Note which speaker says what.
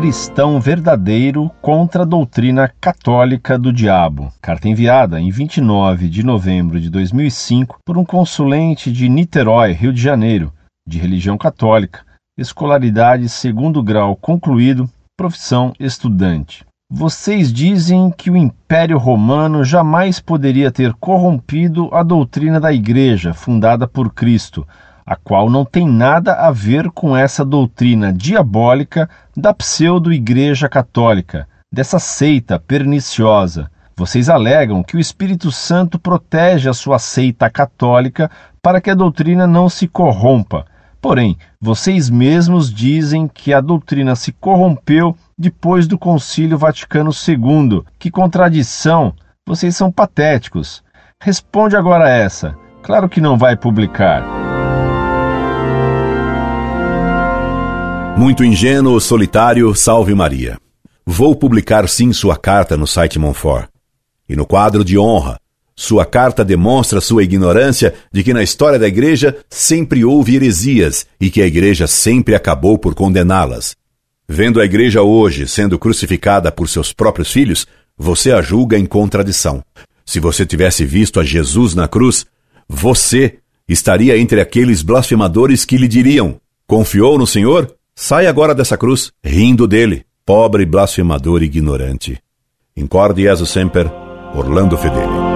Speaker 1: cristão verdadeiro contra a doutrina católica do diabo. Carta enviada em 29 de novembro de 2005 por um consulente de Niterói, Rio de Janeiro, de religião católica, escolaridade segundo grau concluído, profissão estudante. Vocês dizem que o Império Romano jamais poderia ter corrompido a doutrina da Igreja fundada por Cristo, a qual não tem nada a ver com essa doutrina diabólica da pseudo-Igreja Católica, dessa seita perniciosa. Vocês alegam que o Espírito Santo protege a sua seita católica para que a doutrina não se corrompa. Porém, vocês mesmos dizem que a doutrina se corrompeu depois do Concílio Vaticano II. Que contradição! Vocês são patéticos. Responde agora essa. Claro que não vai publicar.
Speaker 2: Muito ingênuo, solitário, salve Maria. Vou publicar sim sua carta no site Monfort. E no quadro de honra, sua carta demonstra sua ignorância de que na história da igreja sempre houve heresias e que a igreja sempre acabou por condená-las. Vendo a igreja hoje sendo crucificada por seus próprios filhos, você a julga em contradição. Se você tivesse visto a Jesus na cruz, você estaria entre aqueles blasfemadores que lhe diriam: Confiou no Senhor? Sai agora dessa cruz, rindo dele, pobre blasfemador ignorante. Incorde Jesus Semper, Orlando Fedeli.